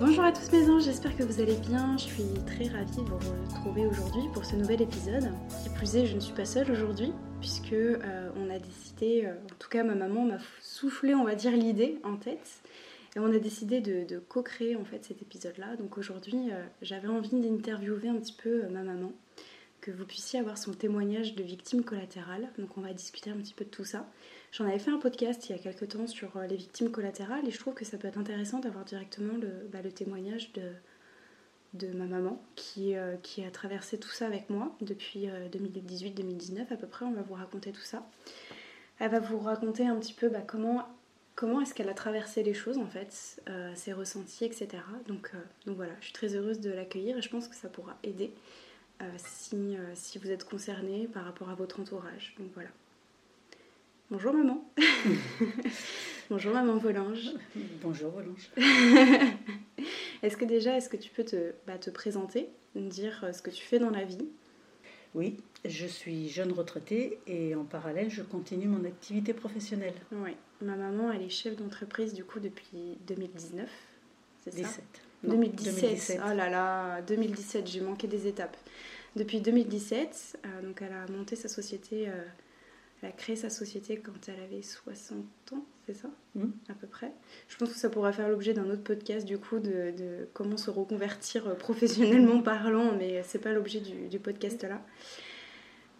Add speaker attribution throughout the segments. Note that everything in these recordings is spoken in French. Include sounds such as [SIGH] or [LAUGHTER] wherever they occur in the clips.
Speaker 1: Bonjour à tous mes anges, j'espère que vous allez bien. Je suis très ravie de vous retrouver aujourd'hui pour ce nouvel épisode. Qui plus est, je ne suis pas seule aujourd'hui puisque euh, on a décidé, euh, en tout cas ma maman m'a soufflé, on va dire, l'idée en tête. Et on a décidé de, co-créer en fait cet épisode-là. Donc aujourd'hui, euh, j'avais envie d'interviewer un petit peu ma maman, que vous puissiez avoir son témoignage de victime collatérale. Donc on va discuter un petit peu de tout ça. J'en avais fait un podcast il y a quelques temps sur les victimes collatérales et je trouve que ça peut être intéressant d'avoir directement le, bah, témoignage de, ma maman qui, euh, qui a traversé tout ça avec moi depuis 2018-2019 euh, à peu près. On va vous raconter tout ça. Elle va vous raconter un petit peu bah, comment, est-ce qu'elle a traversé les choses en fait, euh, ses ressentis, etc. Donc, donc voilà, je suis très heureuse de l'accueillir et je pense que ça pourra aider si, si vous êtes concerné par rapport à votre entourage. Donc voilà. Bonjour maman. [LAUGHS] Bonjour maman Volange.
Speaker 2: Bonjour Volange. [LAUGHS]
Speaker 1: est-ce que déjà, est-ce que tu peux te, bah, te présenter, dire euh, ce que tu fais dans la vie?
Speaker 2: Oui, je suis jeune retraitée et en parallèle, je continue mon activité professionnelle.
Speaker 1: Oui, ma maman, elle est chef d'entreprise du coup depuis 2019,
Speaker 2: c'est ça?
Speaker 1: 2017. 2017. Oh là là, 2017, j'ai manqué des étapes. Depuis 2017, euh, donc elle a monté sa société euh, elle a créé sa société quand elle avait 60 ans, c'est ça
Speaker 2: hmm.
Speaker 1: À peu près. Je pense que ça pourrait faire l'objet d'un autre podcast, du coup, de, comment se reconvertir euh, professionnellement parlant, mais c'est pas l'objet du, podcast là.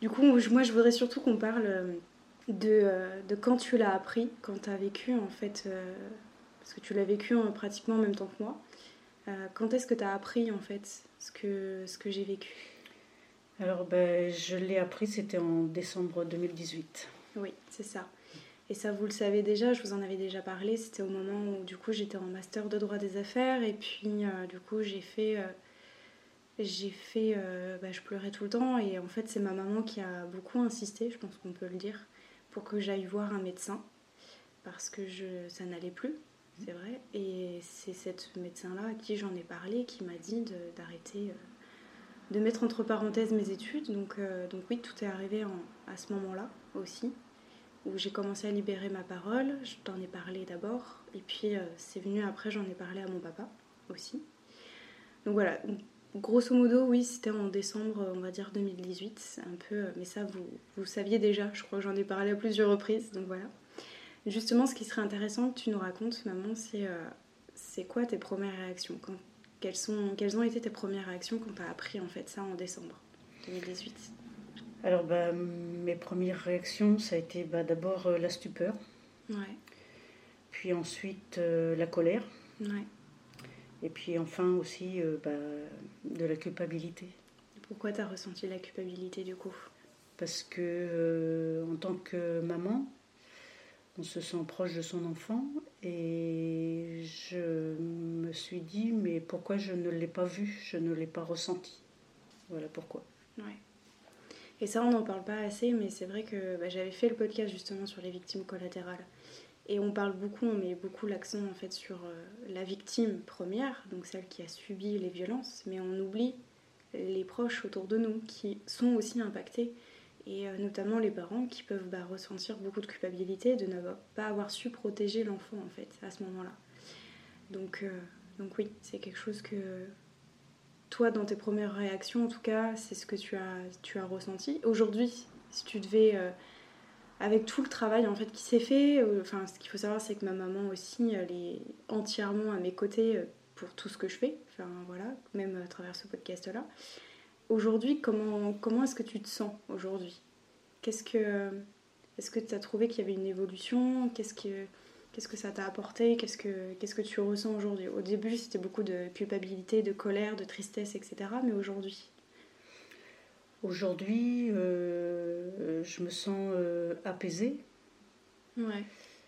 Speaker 1: Du coup, moi, je voudrais surtout qu'on parle euh, euh, de, quand tu l'as appris, quand tu as vécu, en fait, parce que tu l'as vécu pratiquement en même temps que moi. quand est-ce que tu as appris, en fait, ce que, ce que j'ai vécu?
Speaker 2: Alors, ben, je l'ai appris, c'était en décembre 2018.
Speaker 1: Oui, c'est ça. Et ça, vous le savez déjà, je vous en avais déjà parlé, c'était au moment où du coup j'étais en master de droit des affaires et puis euh, du coup j'ai fait... Euh, j'ai fait... Euh, bah, je pleurais tout le temps et en fait c'est ma maman qui a beaucoup insisté, je pense qu'on peut le dire, pour que j'aille voir un médecin parce que ça n'allait plus, c'est vrai. Et c'est cette médecin-là à qui j'en ai parlé qui m'a dit d'arrêter de mettre entre parenthèses mes études. Donc, euh, donc oui, tout est arrivé à ce moment-là aussi, où j'ai commencé à libérer ma parole. Je t'en ai parlé d'abord, et puis euh, c'est venu après, j'en ai parlé à mon papa aussi. Donc voilà, grosso modo, oui, c'était en décembre, on va dire 2018, un peu, euh, mais ça, vous, vous saviez déjà, je crois que j'en ai parlé à plusieurs reprises, donc voilà. Justement, ce qui serait intéressant que tu nous racontes, maman, c'est c'est quoi tes premières réactions quand quelles, sont, quelles ont été tes premières réactions quand tu as appris en fait ça en décembre 2018
Speaker 2: Alors bah, mes premières réactions, ça a été bah, d'abord euh, la stupeur.
Speaker 1: Ouais.
Speaker 2: Puis ensuite euh, la colère.
Speaker 1: Ouais.
Speaker 2: Et puis enfin aussi euh, bah, de la culpabilité.
Speaker 1: Pourquoi tu as ressenti la culpabilité du coup?
Speaker 2: Parce que en tant que maman, on se sent proche de son enfant et je me suis dit mais pourquoi je ne l'ai pas vu, je ne l'ai pas ressenti. Voilà pourquoi.
Speaker 1: Et ça on n'en parle pas assez mais c'est vrai que bah, j'avais fait le podcast justement sur les victimes collatérales et on parle beaucoup, on met beaucoup l'accent en fait sur euh, la victime première, donc celle qui a subi les violences, mais on oublie les proches autour de nous qui sont aussi impactés et euh, notamment les parents qui peuvent bah, ressentir beaucoup de culpabilité de ne pas avoir su protéger l'enfant en fait à ce moment-là. Donc, euh, donc oui, c'est quelque chose que toi dans tes premières réactions en tout cas, c'est ce que tu as, tu as ressenti. Aujourd'hui, si tu devais, euh, avec tout le travail en fait qui s'est fait, ce qu'il faut savoir c'est que ma maman aussi, elle est entièrement à mes côtés pour tout ce que je fais, enfin voilà, même à travers ce podcast-là. Aujourd'hui, comment, comment est-ce que tu te sens aujourd'hui? Qu'est-ce que est-ce que tu as trouvé qu'il y avait une évolution? Qu'est-ce que qu'est-ce que ça t'a apporté? Qu'est-ce que qu'est-ce que tu ressens aujourd'hui? Au début, c'était beaucoup de culpabilité, de colère, de tristesse, etc. Mais aujourd'hui?
Speaker 2: Aujourd'hui, euh, je me sens euh, apaisée.
Speaker 1: Ouais.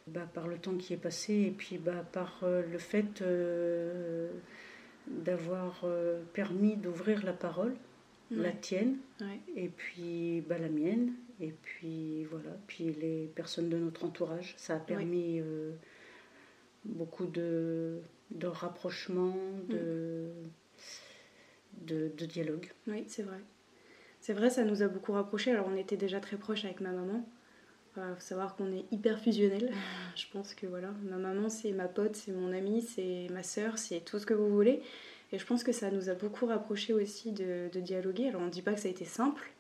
Speaker 2: bah, par le temps qui est passé et puis bah, par le fait d'avoir permis d'ouvrir la parole, la tienne, et puis bah, la mienne, et puis voilà, puis les personnes de notre entourage. Ça a permis beaucoup de, de rapprochement, de, mm. de, de, dialogue.
Speaker 1: Oui, c'est vrai. C'est vrai, ça nous a beaucoup rapprochés. Alors, on était déjà très proches avec ma maman. Il faut savoir qu'on est hyper fusionnels. Je pense que voilà, ma maman, c'est ma pote, c'est mon amie, c'est ma sœur, c'est tout ce que vous voulez. Et je pense que ça nous a beaucoup rapprochés aussi de, de dialoguer. Alors, on ne dit pas que ça a été simple,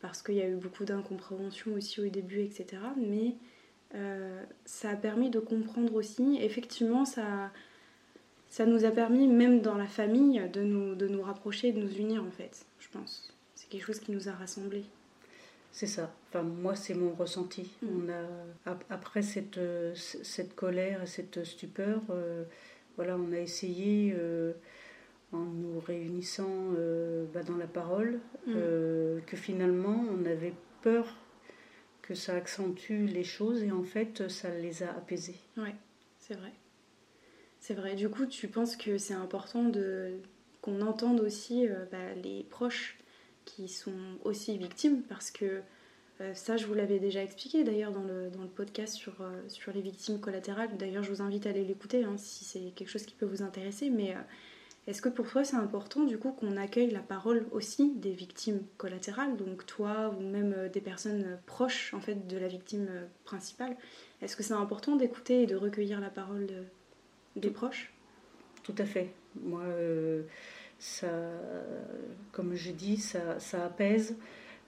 Speaker 1: parce qu'il y a eu beaucoup d'incompréhension aussi au début, etc. Mais euh, ça a permis de comprendre aussi. Effectivement, ça, ça nous a permis, même dans la famille, de nous, de nous rapprocher, de nous unir en fait, je pense. C'est quelque chose qui nous a rassemblés.
Speaker 2: C'est ça. Enfin, moi, c'est mon ressenti. Mm. On a, après cette, cette colère et cette stupeur, euh, voilà, on a essayé, euh, en nous réunissant bah, dans la parole, mm. que finalement, on avait peur que ça accentue les choses et en fait ça les a apaisés.
Speaker 1: Oui, c'est vrai. C'est vrai. Du coup, tu penses que c'est important de qu'on entende aussi euh, bah, les proches qui sont aussi victimes parce que euh, ça, je vous l'avais déjà expliqué d'ailleurs dans le, dans le podcast sur, euh, sur les victimes collatérales. D'ailleurs, je vous invite à aller l'écouter hein, si c'est quelque chose qui peut vous intéresser. Mais est-ce que pour toi c'est important du coup qu'on accueille la parole aussi des victimes collatérales, donc toi ou même euh, des personnes proches en fait de la victime euh, principale? Est-ce que c'est important d'écouter et de recueillir la parole des proches?
Speaker 2: Tout à fait. Moi, euh, ça, comme je dis, ça, ça apaise,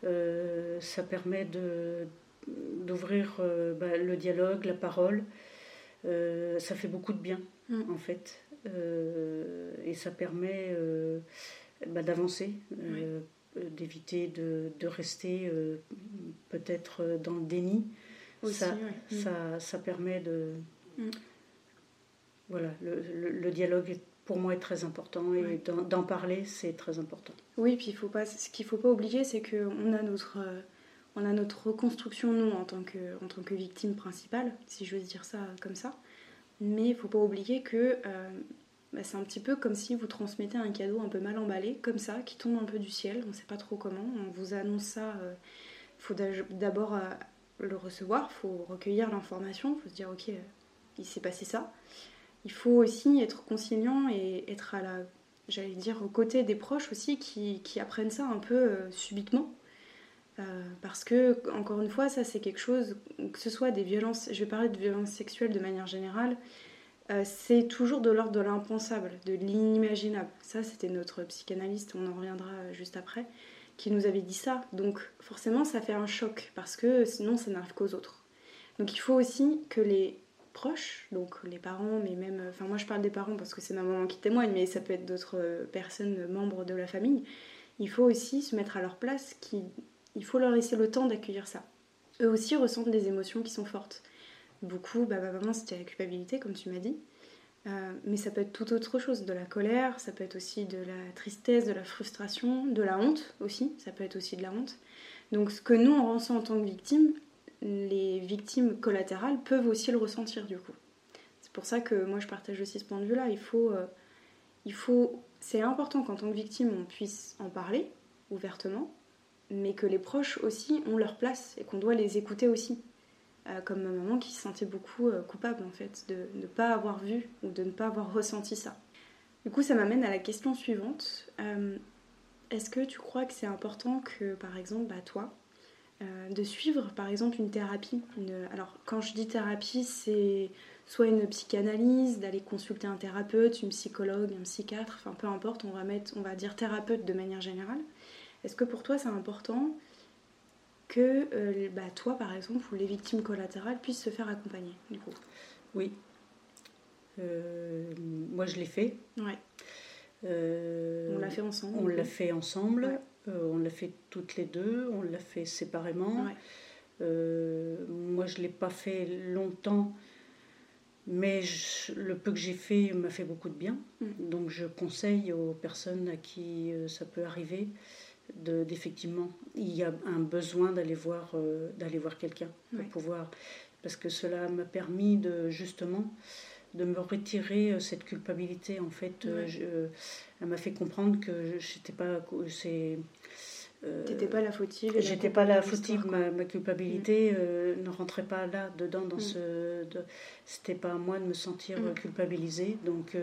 Speaker 2: ça permet de, d'ouvrir bah, le dialogue, la parole. ça fait beaucoup de bien, mm. en fait. Euh, et ça permet euh, bah, d'avancer, euh, d'éviter de, de, rester peut-être dans le déni. ça, mm. ça, ça, permet de... Mm. Voilà, le, le, dialogue pour moi est très important et d'en parler c'est très important.
Speaker 1: Oui, puis il faut pas, ce qu'il ne faut pas oublier c'est qu'on a notre on a notre reconstruction, nous, en tant que, en tant que victime principale, si je veux dire ça comme ça. Mais il faut pas oublier que euh, bah, c'est un petit peu comme si vous transmettez un cadeau un peu mal emballé, comme ça, qui tombe un peu du ciel, on ne sait pas trop comment. On vous annonce ça, il euh, faut d'abord euh, le recevoir, il faut recueillir l'information, il faut se dire ok, il s'est passé ça. Il faut aussi être conciliant et être à la, j'allais dire, aux côtés des proches aussi qui, qui apprennent ça un peu subitement. Parce que, encore une fois, ça c'est quelque chose, que ce soit des violences, je vais parler de violences sexuelles de manière générale, euh, c'est toujours de l'ordre de l'impensable, de l'inimaginable. Ça, c'était notre psychanalyste, on en reviendra euh, juste après, qui nous avait dit ça. Donc forcément, ça fait un choc, parce que sinon, ça n'arrive qu'aux autres. Donc il faut aussi que les proches, donc les parents, mais même, enfin moi je parle des parents parce que c'est ma maman qui témoigne, mais ça peut être d'autres personnes, membres de la famille, il faut aussi se mettre à leur place, qui, il faut leur laisser le temps d'accueillir ça. Eux aussi ressentent des émotions qui sont fortes. Beaucoup, bah, maman, c'était la culpabilité, comme tu m'as dit. Euh, mais ça peut être tout autre chose, de la colère, ça peut être aussi de la tristesse, de la frustration, de la honte aussi, ça peut être aussi de la honte. Donc ce que nous on ressent en tant que victime, les victimes collatérales peuvent aussi le ressentir du coup. C'est pour ça que moi je partage aussi ce point de vue-là. Il faut, euh, il faut, c'est important qu'en tant que victime on puisse en parler ouvertement, mais que les proches aussi ont leur place et qu'on doit les écouter aussi. Euh, comme ma maman qui se sentait beaucoup euh, coupable en fait de ne pas avoir vu ou de ne pas avoir ressenti ça. Du coup, ça m'amène à la question suivante. Euh, est-ce que tu crois que c'est important que, par exemple, bah, toi, de suivre par exemple une thérapie Alors, quand je dis thérapie, c'est soit une psychanalyse, d'aller consulter un thérapeute, une psychologue, un psychiatre, enfin peu importe, on va, mettre, on va dire thérapeute de manière générale. Est-ce que pour toi c'est important que euh, bah, toi, par exemple, ou les victimes collatérales puissent se faire accompagner, du coup?
Speaker 2: Oui. Euh, moi, je l'ai fait.
Speaker 1: Ouais. Euh, on l'a fait ensemble.
Speaker 2: On l'a fait ensemble. on l'a fait toutes les deux. On l'a fait séparément. moi, je ne l'ai pas fait longtemps. Mais le peu que j'ai fait m'a fait beaucoup de bien. Mm. Donc je conseille aux personnes à qui ça peut arriver d'effectivement, il y a un besoin d'aller voir, euh, d'aller voir quelqu'un pour pouvoir. parce que cela m'a permis de justement de me retirer euh, cette culpabilité. En fait, euh, je, elle m'a fait comprendre que j'étais pas. C'est,
Speaker 1: T'étais pas la fautive.
Speaker 2: J'étais pas la fautive. Ma, ma, culpabilité mm. ne rentrait pas là dedans dans mm. ce. c'était pas à moi de me sentir mm. culpabilisée. Donc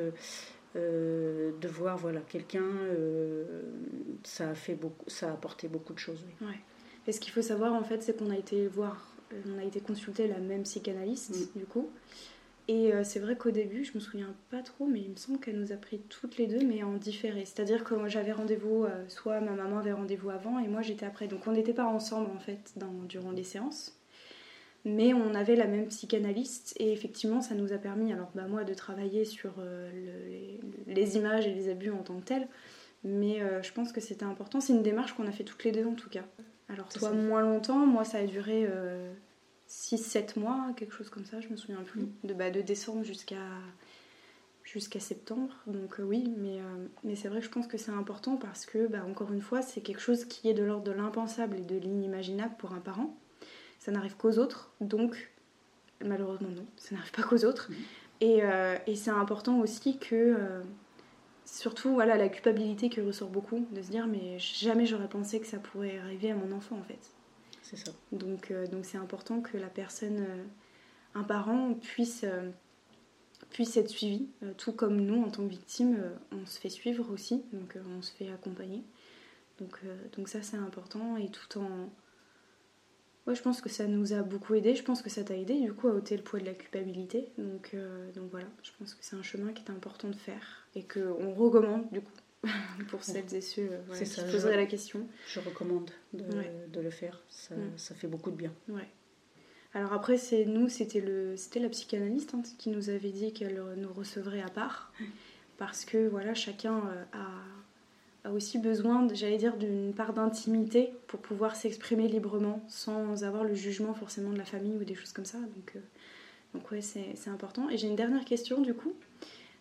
Speaker 2: de voir voilà quelqu'un, ça a fait beaucoup, ça a apporté beaucoup de choses.
Speaker 1: Oui. Ouais. Et ce qu'il faut savoir en fait, c'est qu'on a été voir, on a été consulter la même psychanalyste du coup. Et euh, c'est vrai qu'au début, je me souviens pas trop, mais il me semble qu'elle nous a pris toutes les deux, mais en différé. C'est-à-dire que j'avais rendez-vous, euh, soit ma maman avait rendez-vous avant et moi j'étais après. Donc on n'était pas ensemble en fait dans, durant les séances. Mais on avait la même psychanalyste et effectivement ça nous a permis, alors bah, moi de travailler sur euh, les, images et les abus en tant que tels. Mais je pense que c'était important. C'est une démarche qu'on a fait toutes les deux en tout cas. Alors toi moins longtemps, moi ça a duré 6-7 mois, quelque chose comme ça, je me souviens plus, mm. de, bah, de décembre jusqu'à jusqu'à septembre. Donc euh, oui, mais, euh, mais c'est vrai que je pense que c'est important parce que, bah, encore une fois, c'est quelque chose qui est de l'ordre de l'impensable et de l'inimaginable pour un parent. Ça n'arrive qu'aux autres, donc malheureusement non, ça n'arrive pas qu'aux autres. Mm. Et, euh, et c'est important aussi que, surtout voilà, la culpabilité qui ressort beaucoup, de se dire mais jamais j'aurais pensé que ça pourrait arriver à mon enfant en fait. Donc euh, donc c'est important que la personne, euh, un parent puisse euh, puisse être suivi, tout comme nous en tant que victime, on se fait suivre aussi, donc on se fait accompagner. Donc, donc ça c'est important et tout en... Ouais, je pense que ça nous a beaucoup aidé, je pense que ça t'a aidé du coup à ôter le poids de la culpabilité. Donc, donc voilà, je pense que c'est un chemin qui est important de faire et qu'on recommande du coup [LAUGHS] pour celles et ceux euh, qui ça, poseraient la question.
Speaker 2: Je recommande de, de le faire, ça, mm. ça, fait beaucoup de bien.
Speaker 1: Ouais. Alors après, c'est nous, c'était le, c'était la psychanalyste hein, qui nous avait dit qu'elle nous recevrait à part, [LAUGHS] parce que voilà, chacun euh, a aussi besoin, j'allais dire, d'une part d'intimité pour pouvoir s'exprimer librement, sans avoir le jugement forcément de la famille ou des choses comme ça. Donc, euh, donc ouais, c'est, important. Et j'ai une dernière question du coup,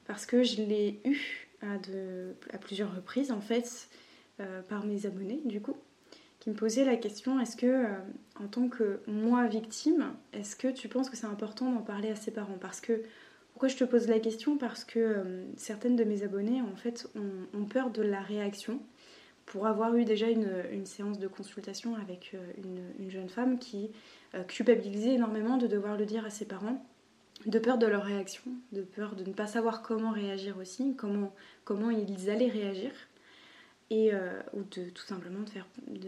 Speaker 1: parce que je l'ai eue à, de, à plusieurs reprises en fait euh, par mes abonnés du coup qui me posaient la question est-ce que euh, en tant que moi victime est-ce que tu penses que c'est important d'en parler à ses parents? Parce que pourquoi je te pose la question? Parce que euh, certaines de mes abonnées en fait ont, peur de la réaction pour avoir eu déjà une, séance de consultation avec une, une jeune femme qui culpabilisait énormément de devoir le dire à ses parents de peur de leur réaction, de peur de ne pas savoir comment réagir aussi, comment, comment ils allaient réagir, et, euh, ou de tout simplement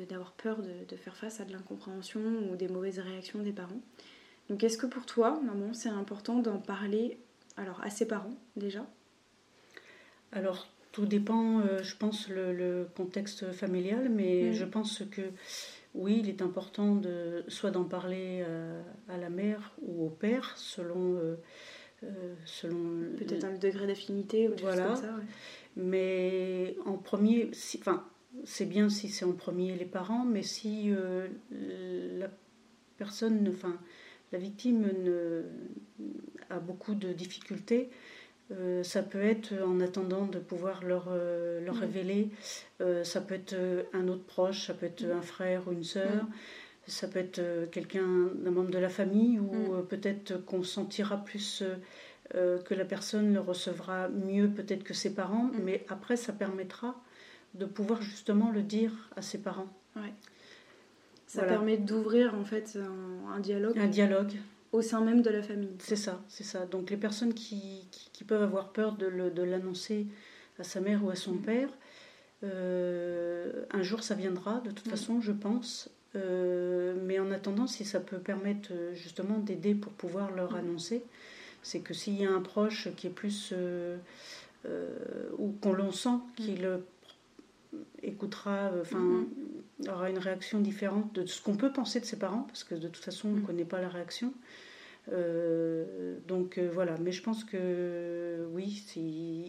Speaker 1: d'avoir peur de, faire face à de l'incompréhension ou des mauvaises réactions des parents. Donc est-ce que pour toi, maman, c'est important d'en parler alors à ses parents déjà
Speaker 2: Alors tout dépend, euh, je pense, le, contexte familial, mais je pense que oui, il est important de soit d'en parler euh, à la mère ou au père, selon. Euh, selon
Speaker 1: Peut-être un degré d'affinité ou voilà. comme ça.
Speaker 2: Mais en premier, enfin, c'est bien si c'est en premier les parents, mais si la personne, enfin, la victime ne, a beaucoup de difficultés, euh, ça peut être en attendant de pouvoir leur, euh, leur révéler. Euh, ça peut être un autre proche, ça peut être un frère ou une sœur. Ça peut être quelqu'un, un membre de la famille, ou peut-être qu'on sentira plus que la personne le recevra mieux peut-être que ses parents, mais après ça permettra de pouvoir justement le dire à ses parents.
Speaker 1: Ouais. Ça permet d'ouvrir en fait un dialogue.
Speaker 2: Un dialogue
Speaker 1: au sein même de la famille.
Speaker 2: C'est ça, c'est ça. Donc les personnes qui, qui, peuvent avoir peur de l'annoncer à sa mère ou à son mm. père, euh, un jour ça viendra, de toute mm. façon, je pense. Euh, mais en attendant, si ça peut permettre euh, justement d'aider pour pouvoir leur mm. annoncer, c'est que s'il y a un proche qui est plus... ou qu'on l'on sent, qu'il écoutera, enfin, aura une réaction différente de ce qu'on peut penser de ses parents, parce que de toute façon, on ne connaît pas la réaction. Euh, donc euh, voilà, mais je pense que oui,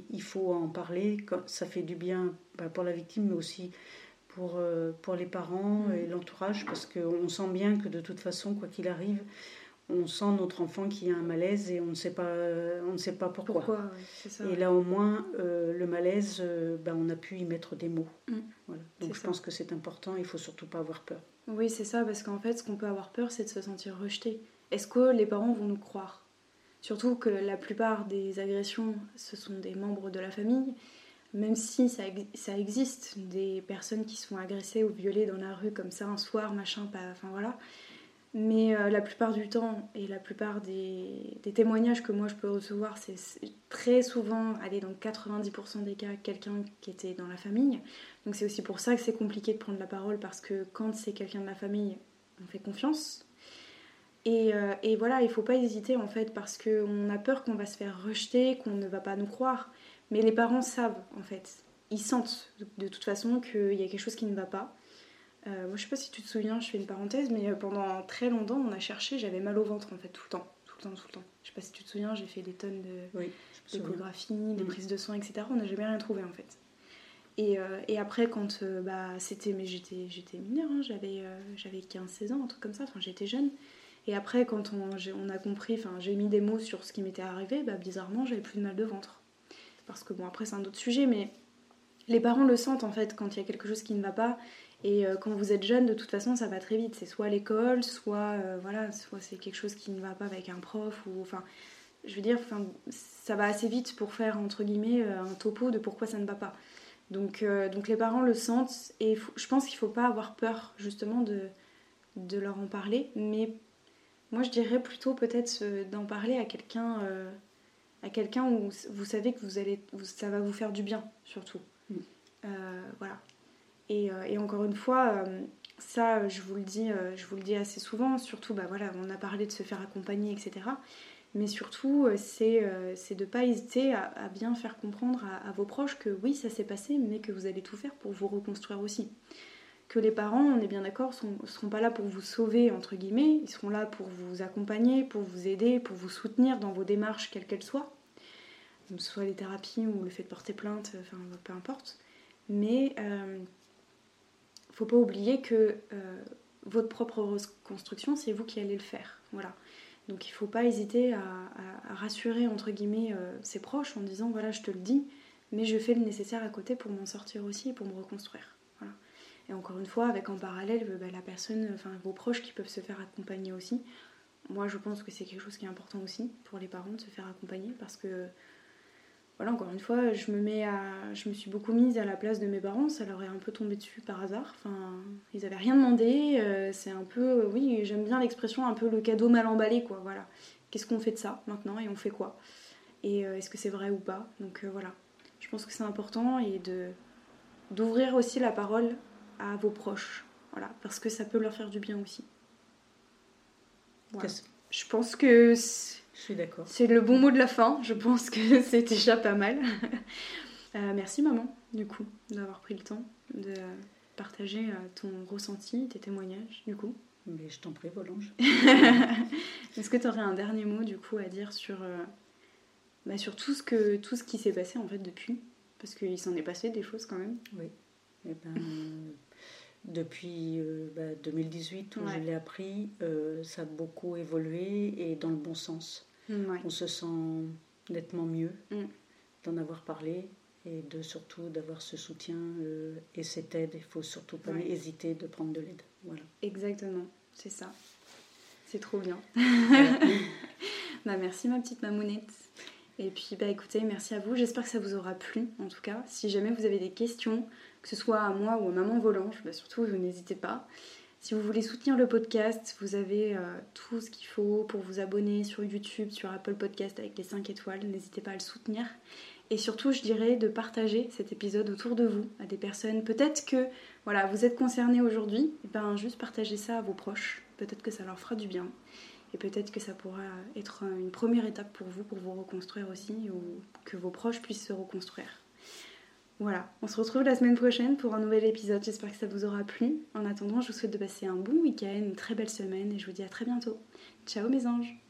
Speaker 2: il faut en parler. Ça fait du bien bah, pour la victime, mais aussi pour, euh, pour les parents et l'entourage, parce qu'on sent bien que de toute façon, quoi qu'il arrive, on sent notre enfant qui a un malaise et on ne sait pas, on ne sait pas pourquoi. et là au moins, le malaise, bah, on a pu y mettre des mots. Mm. Voilà. Donc je pense que c'est important, il faut surtout pas avoir peur.
Speaker 1: Oui, c'est ça, parce qu'en fait, ce qu'on peut avoir peur, c'est de se sentir rejeté. est-ce que les parents vont nous croire? Surtout que la plupart des agressions, ce sont des membres de la famille, même si ça, ça existe des personnes qui sont agressées ou violées dans la rue comme ça un soir, machin, pas, enfin voilà. Mais euh, la plupart du temps et la plupart des, témoignages que moi je peux recevoir, c'est très souvent, aller dans 90% des cas, quelqu'un qui était dans la famille. Donc c'est aussi pour ça que c'est compliqué de prendre la parole parce que quand c'est quelqu'un de la famille, on fait confiance. Et, euh, et voilà, il faut pas hésiter en fait parce qu'on a peur qu'on va se faire rejeter, qu'on ne va pas nous croire. Mais les parents savent en fait. Ils sentent de toute façon qu'il y a quelque chose qui ne va pas. Euh, moi, je sais pas si tu te souviens, je fais une parenthèse, mais euh, pendant très longtemps, on a cherché, j'avais mal au ventre en fait, tout le temps, tout le temps, tout le temps. Je sais pas si tu te souviens, j'ai fait des tonnes de
Speaker 2: oui,
Speaker 1: d'échographie, des mm. prises de sang, etc. On n'a jamais rien trouvé en fait. Et, euh, et après, quand bah, c'était, mais j'étais, j'étais mineure, hein, j'avais, j'avais 15-16 ans, un truc comme ça, enfin j'étais jeune. Et après, quand on, on a compris, enfin j'ai mis des mots sur ce qui m'était arrivé, bah, bizarrement, j'avais plus de mal de ventre. Parce que bon, après, c'est un autre sujet, mais les parents le sentent en fait quand il y a quelque chose qui ne va pas et euh, quand vous êtes jeune, de toute façon, ça va très vite. C'est soit l'école, soit euh, voilà, soit c'est quelque chose qui ne va pas avec un prof ou enfin, je veux dire, enfin, ça va assez vite pour faire entre guillemets euh, un topo de pourquoi ça ne va pas. Donc, donc les parents le sentent et je pense qu'il ne faut pas avoir peur justement de, de leur en parler. Mais moi, je dirais plutôt peut-être d'en parler à quelqu'un, à quelqu'un où vous savez que vous allez, ça va vous faire du bien surtout. Mm. voilà. Euh, et, encore une fois, euh, ça, je vous le dis, euh, je vous le dis assez souvent. Surtout, bah voilà, on a parlé de se faire accompagner, etc. Mais surtout, c'est de ne pas hésiter à, bien faire comprendre à, vos proches que oui, ça s'est passé, mais que vous allez tout faire pour vous reconstruire aussi. Que les parents, on est bien d'accord, ne seront pas là pour vous sauver, entre guillemets, ils seront là pour vous accompagner, pour vous aider, pour vous soutenir dans vos démarches, quelles qu'elles soient. Soit les thérapies ou le fait de porter plainte, enfin peu importe. Mais faut pas oublier que euh, votre propre reconstruction, c'est vous qui allez le faire. Voilà. Donc il faut pas hésiter à, rassurer entre guillemets euh, ses proches en disant voilà je te le dis, mais je fais le nécessaire à côté pour m'en sortir aussi et pour me reconstruire. Et encore une fois, avec en parallèle bah, la personne, enfin vos proches qui peuvent se faire accompagner aussi. Moi je pense que c'est quelque chose qui est important aussi pour les parents de se faire accompagner parce que voilà, encore une fois, je me, mets à, je me suis beaucoup mise à la place de mes parents, ça leur est un peu tombé dessus par hasard. Enfin, ils n'avaient rien demandé, euh, c'est un peu, oui, j'aime bien l'expression, un peu le cadeau mal emballé, quoi. Voilà. Qu'est-ce qu'on fait de ça maintenant et on fait quoi? Et euh, est-ce que c'est vrai ou pas? Donc euh, voilà, je pense que c'est important et de d'ouvrir aussi la parole à vos proches, voilà, parce que ça peut leur faire du bien aussi. Je pense que
Speaker 2: je suis d'accord.
Speaker 1: C'est le bon mot de la fin. Je pense que [LAUGHS] c'est déjà pas mal. [LAUGHS] Euh, merci maman, du coup, d'avoir pris le temps de partager euh, ton ressenti, tes témoignages, du coup.
Speaker 2: Mais je t'en prie, Volange. [LAUGHS]
Speaker 1: Est-ce que tu aurais un dernier mot, du coup, à dire sur, euh, bah, sur tout, ce que, tout ce qui s'est passé, en fait, depuis? Parce qu'il s'en est passé des choses, quand même.
Speaker 2: Oui. Eh ben, depuis 2018 bah, où je l'ai appris, ça a beaucoup évolué et dans le bon sens. On se sent nettement mieux mm. d'en avoir parlé et de surtout d'avoir ce soutien euh, et cette aide. Il faut surtout pas hésiter de prendre de l'aide. Voilà.
Speaker 1: Exactement, c'est ça. C'est trop bien. [LAUGHS] bah, merci ma petite mamounette. Et puis bah écoutez, merci à vous. J'espère que ça vous aura plu en tout cas. Si jamais vous avez des questions, que ce soit à moi ou à maman Volange, bah, surtout n'hésitez pas. Si vous voulez soutenir le podcast, vous avez euh, tout ce qu'il faut pour vous abonner sur YouTube, sur Apple Podcast avec les 5 étoiles. N'hésitez pas à le soutenir. Et surtout, je dirais de partager cet épisode autour de vous, à des personnes. Peut-être que voilà, vous êtes concernés aujourd'hui, et ben juste partagez ça à vos proches. Peut-être que ça leur fera du bien. Et peut-être que ça pourra être une première étape pour vous, pour vous reconstruire aussi, ou que vos proches puissent se reconstruire. Voilà, on se retrouve la semaine prochaine pour un nouvel épisode. J'espère que ça vous aura plu. En attendant, je vous souhaite de passer un bon week-end, une très belle semaine et je vous dis à très bientôt. Ciao mes anges